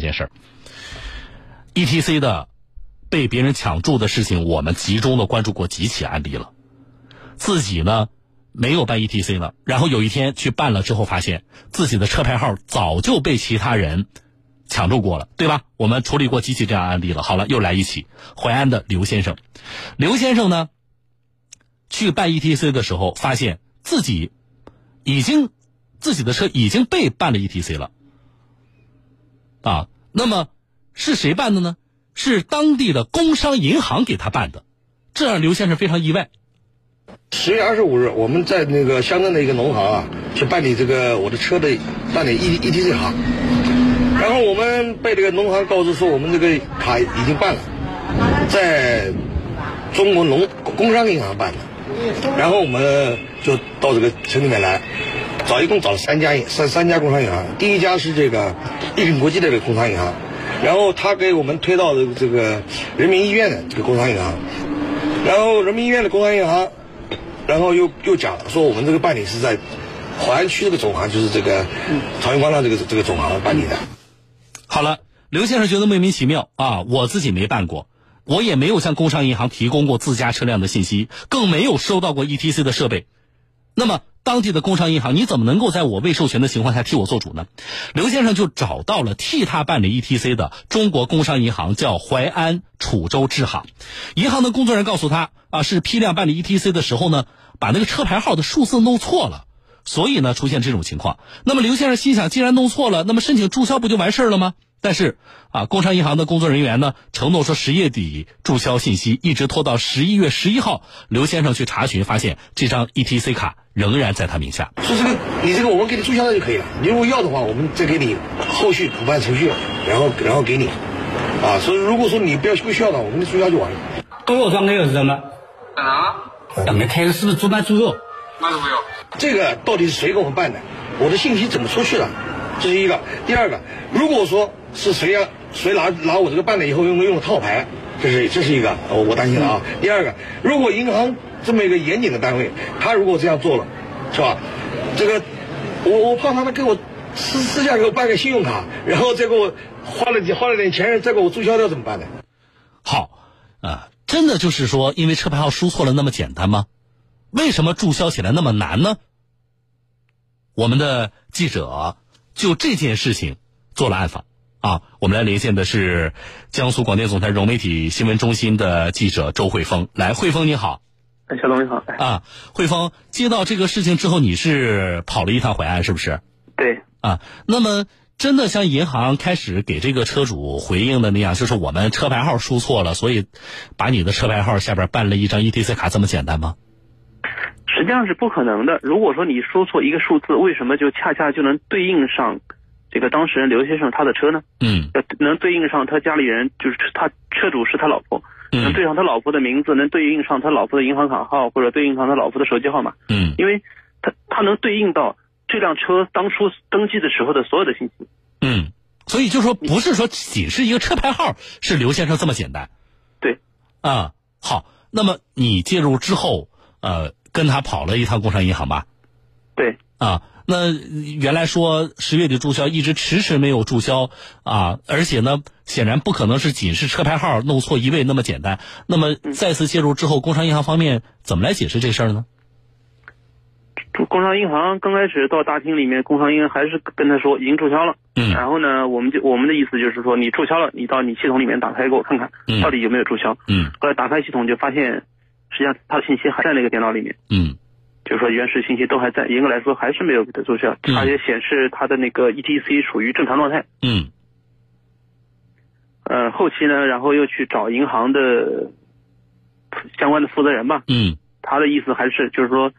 这件事儿，ETC 的被别人抢注的事情，我们集中的关注过几起案例了。自己呢没有办 ETC 了，然后有一天去办了之后，发现自己的车牌号早就被其他人抢注过了，对吧？我们处理过几起这样案例了。好了，又来一起，淮安的刘先生，刘先生呢去办 ETC 的时候，发现自己已经自己的车已经被办了 ETC 了。啊，那么是谁办的呢？是当地的工商银行给他办的，这让刘先生非常意外。十月二十五日，我们在那个乡镇的一个农行啊，去办理这个我的车的办理 E E T C 卡，然后我们被这个农行告知说，我们这个卡已经办了，在中国农工商银行办的，然后我们就到这个城里面来。找一共找了三家三三家工商银行，第一家是这个一品国际的这个工商银行，然后他给我们推到的这个人民医院的这个工商银行，然后人民医院的工商银行，然后又又讲说我们这个办理是在淮安区这个总行，就是这个朝阳广场这个这个总行办理的。好了，刘先生觉得莫名其妙啊，我自己没办过，我也没有向工商银行提供过自家车辆的信息，更没有收到过 ETC 的设备，那么。当地的工商银行，你怎么能够在我未授权的情况下替我做主呢？刘先生就找到了替他办理 ETC 的中国工商银行，叫淮安楚州支行。银行的工作人员告诉他，啊，是批量办理 ETC 的时候呢，把那个车牌号的数字弄错了，所以呢出现这种情况。那么刘先生心想，既然弄错了，那么申请注销不就完事儿了吗？但是，啊，工商银行的工作人员呢承诺说十月底注销信息，一直拖到十一月十一号，刘先生去查询，发现这张 ETC 卡仍然在他名下。说这个，你这个我们给你注销了就可以了。你如果要的话，我们再给你后续补办程序，然后然后给你。啊，所以如果说你不要不需要的，我们注销就完了。跟我装的有什么？在哪？等着开是不是猪办猪肉？那都没有。这个到底是谁给我们办的？我的信息怎么出去了？这是一个。第二个，如果说是谁要谁拿拿我这个办了以后用用套牌，这是这是一个我我担心了啊。第二个，如果银行这么一个严谨的单位，他如果这样做了，是吧？这个我我怕他们给我私私下给我办个信用卡，然后再给我花了花了点钱再给我注销掉怎么办呢？好啊，真的就是说，因为车牌号输错了那么简单吗？为什么注销起来那么难呢？我们的记者就这件事情做了暗访。啊，我们来连线的是江苏广电总台融媒体新闻中心的记者周慧峰。来，慧峰你好。哎，小东你好。啊，慧峰，接到这个事情之后，你是跑了一趟淮安，是不是？对。啊，那么真的像银行开始给这个车主回应的那样，就是我们车牌号输错了，所以把你的车牌号下边办了一张 ETC 卡，这么简单吗？实际上是不可能的。如果说你说错一个数字，为什么就恰恰就能对应上？这个当事人刘先生他的车呢？嗯，能对应上他家里人，就是他车主是他老婆，能对上他老婆的名字，能对应上他老婆的银行卡号，或者对应上他老婆的手机号码。嗯，因为他他能对应到这辆车当初登记的时候的所有的信息。嗯，所以就说不是说仅是一个车牌号是刘先生这么简单。对，啊，好，那么你介入之后，呃，跟他跑了一趟工商银行吧？对，啊。那原来说十月底注销，一直迟迟没有注销啊！而且呢，显然不可能是仅是车牌号弄错一位那么简单。那么再次介入之后，工商银行方面怎么来解释这事儿呢？工商银行刚开始到大厅里面，工商银行还是跟他说已经注销了。嗯。然后呢，我们就我们的意思就是说，你注销了，你到你系统里面打开给我看看，到底有没有注销。嗯。后来打开系统就发现，实际上他的信息还在那个电脑里面。嗯。就是说原始信息都还在，严格来说还是没有给他注销，它也显示他的那个 ETC 属于正常状态。嗯。呃，后期呢，然后又去找银行的相关的负责人吧。嗯。他的意思还是就是说，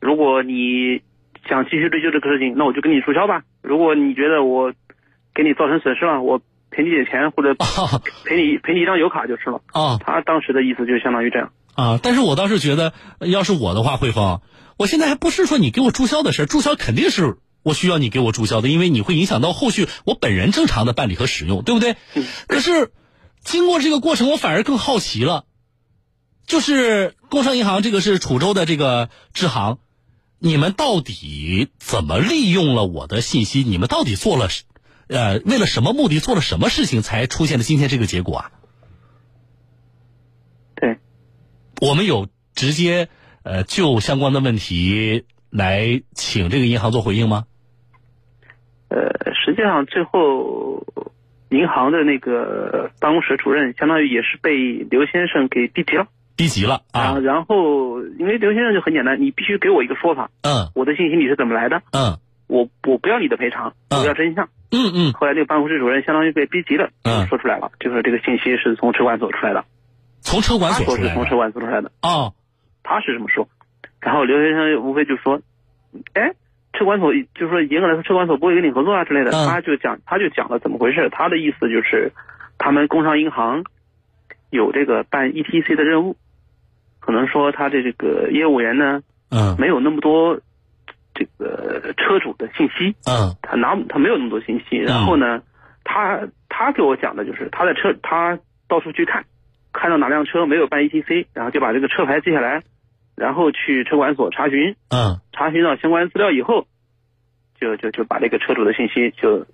如果你想继续追究这个事情，那我就跟你注销吧。如果你觉得我给你造成损失了，我赔你点钱或者 赔你赔你一张油卡就是了。啊。他当时的意思就相当于这样。啊，但是我倒是觉得，要是我的话，汇丰。我现在还不是说你给我注销的事注销肯定是我需要你给我注销的，因为你会影响到后续我本人正常的办理和使用，对不对？可是经过这个过程，我反而更好奇了，就是工商银行这个是楚州的这个支行，你们到底怎么利用了我的信息？你们到底做了呃，为了什么目的做了什么事情才出现了今天这个结果啊？对，我们有直接呃就相关的问题来请这个银行做回应吗？呃，实际上最后银行的那个办公室主任，相当于也是被刘先生给逼急了。逼急了啊！啊，然后因为刘先生就很简单，你必须给我一个说法，嗯我的信息你是怎么来的？嗯我我不要你的赔偿，嗯我要真相。嗯嗯后来那个办公室主任相当于被逼急了，说出来了，就说这个信息是从车管所出来的，从车管他所出来的说是从车管所出来的，哦，他是这么说。然后刘先生无非就说，哎，车管所就说严格来说，车管所不会跟你合作啊之类的。嗯。他就讲他就讲了怎么回事，他的意思就是，他们工商银行有这个办 ETC 的任务，可能说他的这个业务员呢嗯。没有那么多这个车主的信息，嗯。他拿他没有那么多信息，然后呢，他他给我讲的就是他在车他到处去看，看到哪辆车没有办 ETC，然后就把这个车牌记下来，然后去车管所查询，嗯查询到相关资料以后，就就就把这个车主的信息就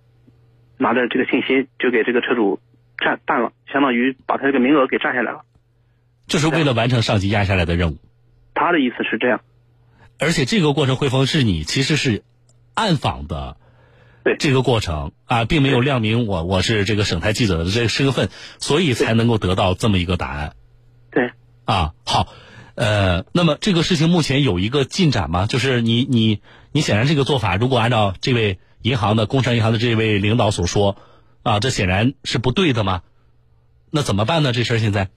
拿着这个信息就给这个车主占办了，相当于把他这个名额给占下来了。就是为了完成上级压下来的任务。他的意思是这样，而且这个过程，汇丰是你其实是暗访的，对这个过程啊，并没有亮明我我是这个省台记者的这个身份，所以才能够得到这么一个答案对。啊。好，呃，那么这个事情目前有一个进展吗？就是你你你显然这个做法，如果按照这位银行的工商银行的这位领导所说，啊，这显然是不对的嘛。那怎么办呢？这事儿现在？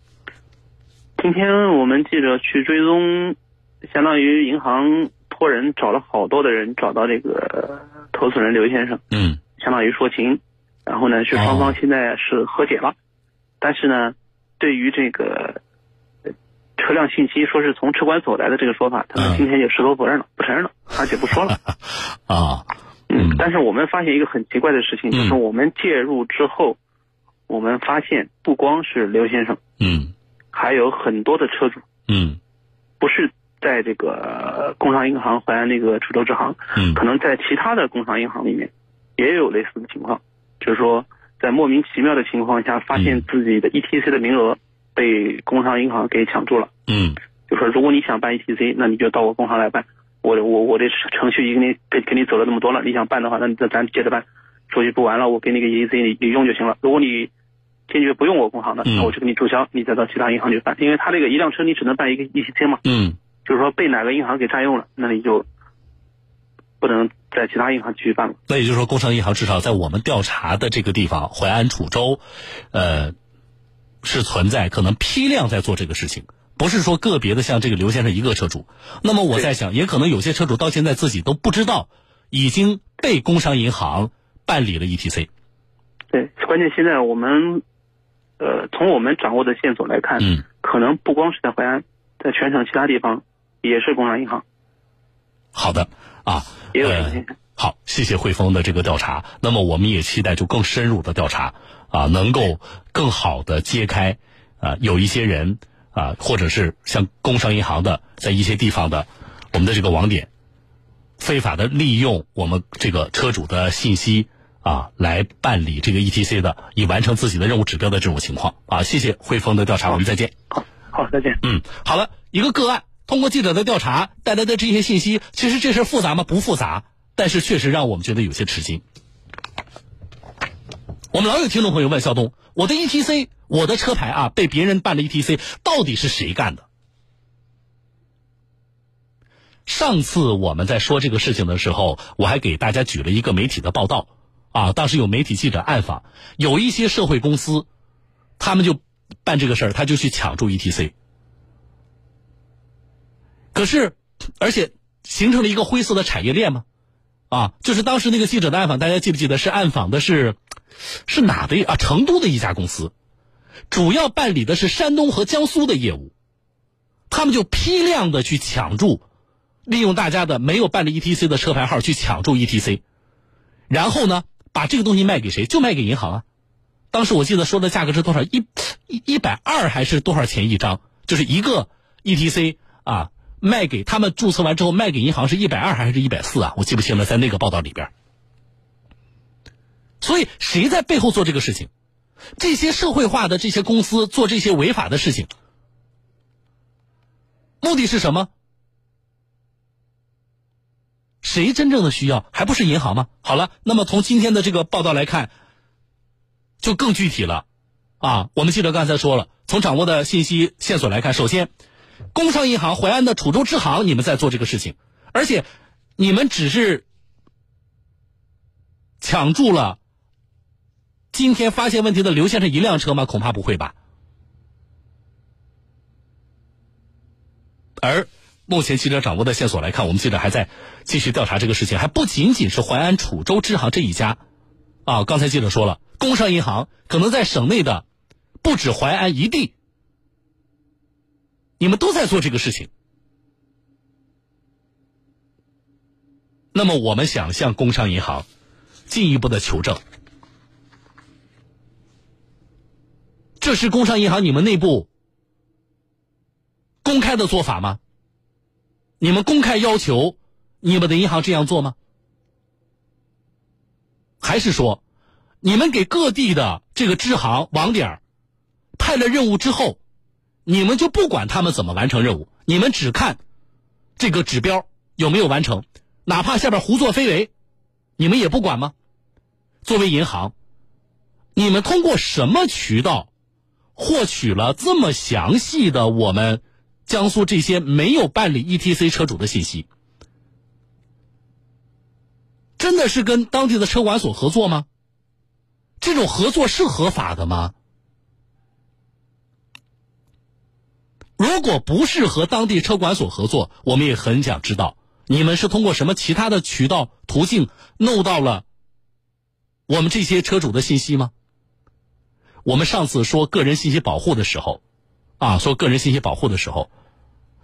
今天我们记者去追踪，相当于银行托人找了好多的人，找到这个投诉人刘先生，嗯相当于说情，然后呢是双方现在是和解了，但是呢，对于这个呃车辆信息说是从车管所来的这个说法，他嗯们今天就矢口否认了，不承认了，而且不说了。啊嗯，但是我们发现一个很奇怪的事情，就是嗯。我们介入之后，我们发现不光是刘先生，嗯。还有很多的车主。嗯。不是在这个工商银行淮安那个滁州支行，嗯。可能在其他的工商银行里面也有类似的情况，就是说在莫名其妙的情况下，发现自己的 ETC 的名额被工商银行给抢住了。嗯就说如果你想办 ETC，那你就到我工行来办。我我我这程序已经给你给给你走了那么多了，你想办的话，那咱咱接着办。手续不完了，我给你个 ETC，你你用就行了。如果你坚决不用我工行的，嗯那我就给你注销，你再到其他银行去办，因为他这个一辆车你只能办一个 ETC 嘛。嗯就是说被哪个银行给占用了，那你就不能在其他银行继续办了。那也就是说，工商银行至少在我们调查的这个地方，淮安、楚州，呃，是存在可能批量在做这个事情，不是说个别的像这个刘先生一个车主。那么我在想，也可能有些车主到现在自己都不知道，已经被工商银行办理了 ETC。对，关键现在我们，呃，从我们掌握的线索来看，嗯可能不光是在淮安，在全省其他地方也是工商银行好的啊，也有这个现象。好，谢谢汇丰的这个调查。那么我们也期待就更深入的调查啊，能够更好的揭开啊，有一些人啊，或者是像工商银行的，在一些地方的我们的这个网点，非法的利用我们这个车主的信息啊，来办理这个 ETC 的，以完成自己的任务指标的这种情况啊。谢谢汇丰的调查，我们再见。好，好，再见。嗯，好了，一个个案，通过记者的调查带来的这些信息，其实这事复杂吗？不复杂，但是确实让我们觉得有些吃惊。我们老有听众朋友问肖东，我的 ETC，我的车牌啊，被别人办了 ETC，到底是谁干的？上次我们在说这个事情的时候，我还给大家举了一个媒体的报道，啊，当时有媒体记者暗访，有一些社会公司，他们就办这个事儿，他就去抢注 ETC。可是，而且形成了一个灰色的产业链嘛，啊，就是当时那个记者的暗访，大家记不记得是暗访的是是哪的啊？成都的一家公司，主要办理的是山东和江苏的业务，他们就批量的去抢注，利用大家的没有办理 ETC 的车牌号去抢注 ETC，然后呢，把这个东西卖给谁？就卖给银行啊。当时我记得说的价格是多少？一一一百二还是多少钱一张？就是一个 ETC 啊。卖给他们注册完之后卖给银行是一百二还是一百四啊？我记不清了，在那个报道里边。所以谁在背后做这个事情？这些社会化的这些公司做这些违法的事情，目的是什么？谁真正的需要，还不是银行吗？好了，那么从今天的这个报道来看，就更具体了。啊，我们记者刚才说了，从掌握的信息线索来看，首先，工商银行淮安的楚州支行，你们在做这个事情，而且你们只是抢注了今天发现问题的刘先生一辆车吗？恐怕不会吧。而目前记者掌握的线索来看，我们记者还在继续调查这个事情，还不仅仅是淮安楚州支行这一家。啊，刚才记者说了，工商银行可能在省内的。不止淮安一地，你们都在做这个事情。那么，我们想向工商银行进一步的求证，这是工商银行你们内部公开的做法吗？你们公开要求你们的银行这样做吗？还是说，你们给各地的这个支行网点派了任务之后，你们就不管他们怎么完成任务，你们只看这个指标有没有完成，哪怕下边胡作非为，你们也不管吗？作为银行，你们通过什么渠道获取了这么详细的我们江苏这些没有办理 ETC 车主的信息？真的是跟当地的车管所合作吗？这种合作是合法的吗？如果不是和当地车管所合作，我们也很想知道你们是通过什么其他的渠道途径弄到了我们这些车主的信息吗？我们上次说个人信息保护的时候，啊，说个人信息保护的时候，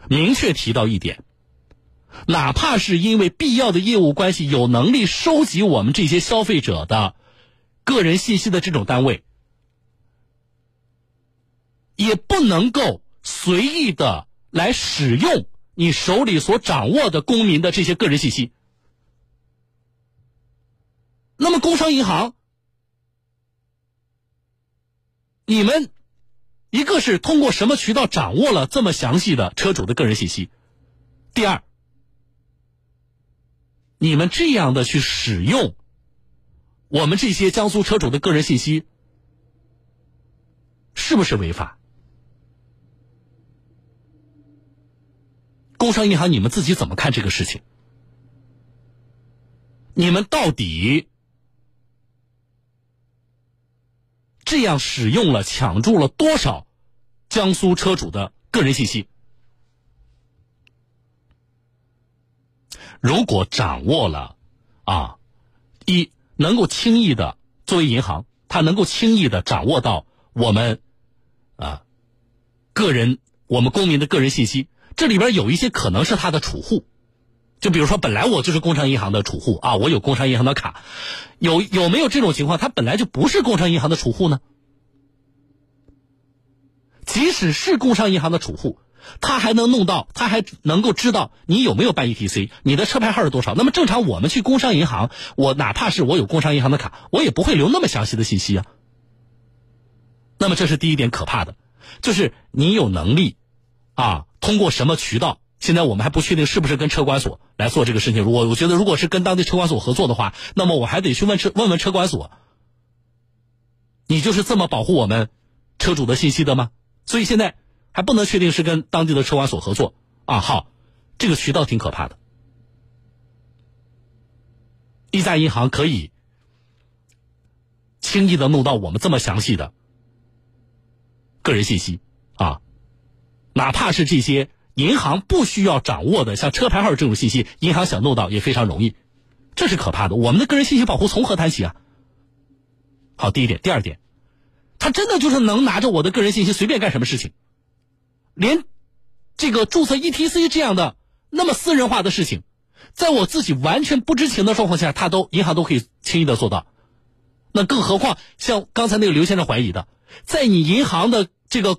明确提到一点，哪怕是因为必要的业务关系，有能力收集我们这些消费者的个人信息的这种单位，也不能够。随意的来使用你手里所掌握的公民的这些个人信息，那么工商银行，你们一个是通过什么渠道掌握了这么详细的车主的个人信息？第二，你们这样的去使用我们这些江苏车主的个人信息，是不是违法？工商银行，你们自己怎么看这个事情？你们到底这样使用了、抢注了多少江苏车主的个人信息？如果掌握了，啊，一能够轻易的作为银行，它能够轻易的掌握到我们啊个人、我们公民的个人信息。这里边有一些可能是他的储户，就比如说本来我就是工商银行的储户啊，我有工商银行的卡，有有没有这种情况？他本来就不是工商银行的储户呢？即使是工商银行的储户，他还能弄到，他还能够知道你有没有办 ETC，你的车牌号是多少？那么正常我们去工商银行，我哪怕是我有工商银行的卡，我也不会留那么详细的信息啊。那么这是第一点可怕的，就是你有能力啊。通过什么渠道？现在我们还不确定是不是跟车管所来做这个事情。如果我觉得如果是跟当地车管所合作的话，那么我还得去问车问问车管所，你就是这么保护我们车主的信息的吗？所以现在还不能确定是跟当地的车管所合作啊。好，这个渠道挺可怕的。一家银行可以轻易的弄到我们这么详细的个人信息啊。哪怕是这些银行不需要掌握的，像车牌号这种信息，银行想弄到也非常容易，这是可怕的。我们的个人信息保护从何谈起啊？好，第一点，第二点，他真的就是能拿着我的个人信息随便干什么事情，连这个注册 ETC 这样的那么私人化的事情，在我自己完全不知情的状况下，他都银行都可以轻易的做到，那更何况像刚才那个刘先生怀疑的，在你银行的这个。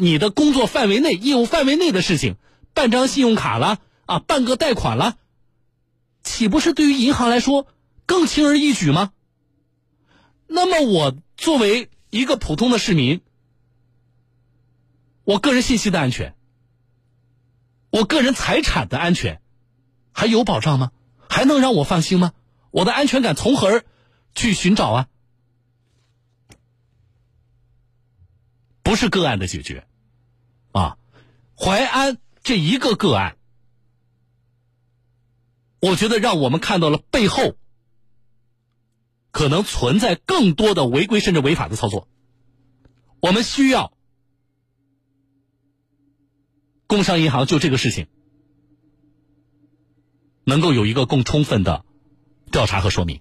你的工作范围内、业务范围内的事情，办张信用卡了啊，办个贷款了，岂不是对于银行来说更轻而易举吗？那么我作为一个普通的市民，我个人信息的安全，我个人财产的安全，还有保障吗？还能让我放心吗？我的安全感从何而去寻找啊？不是个案的解决，啊，淮安这一个个案，我觉得让我们看到了背后可能存在更多的违规甚至违法的操作。我们需要工商银行就这个事情能够有一个更充分的调查和说明。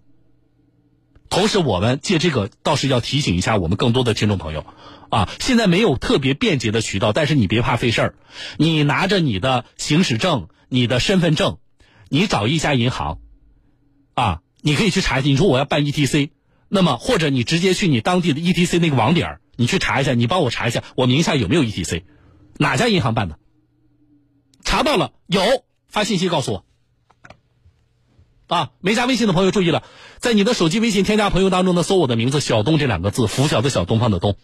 同时，我们借这个倒是要提醒一下我们更多的听众朋友。啊，现在没有特别便捷的渠道，但是你别怕费事儿，你拿着你的行驶证、你的身份证，你找一家银行，啊，你可以去查一下。你说我要办 ETC，那么或者你直接去你当地的 ETC 那个网点你去查一下，你帮我查一下，我名下有没有 ETC，哪家银行办的？查到了有，发信息告诉我。啊，没加微信的朋友注意了，在你的手机微信添加朋友当中呢，搜我的名字小东这两个字，拂晓的小东方的东。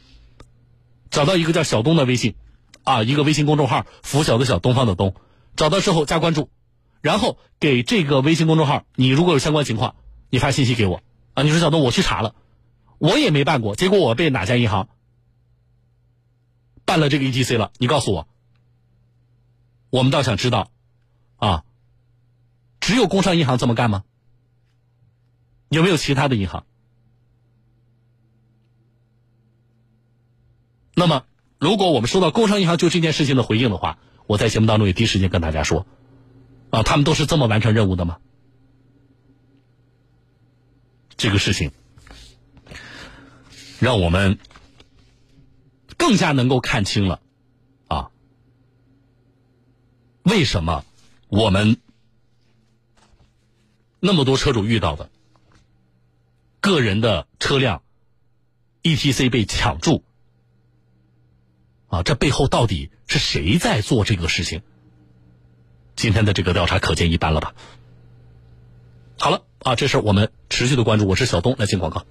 找到一个叫小东的微信，啊，一个微信公众号“拂晓的小东方的东”，找到之后加关注，然后给这个微信公众号，你如果有相关情况，你发信息给我，啊，你说小东，我去查了，我也没办过，结果我被哪家银行办了这个 ETC 了，你告诉我，我们倒想知道，啊，只有工商银行这么干吗？有没有其他的银行？那么，如果我们收到工商银行就这件事情的回应的话，我在节目当中也第一时间跟大家说，啊，他们都是这么完成任务的吗？这个事情，让我们更加能够看清了，啊，为什么我们那么多车主遇到的个人的车辆 ETC 被抢注？啊，这背后到底是谁在做这个事情？今天的这个调查可见一斑了吧？好了，啊，这事儿我们持续的关注。我是小东，来进广告。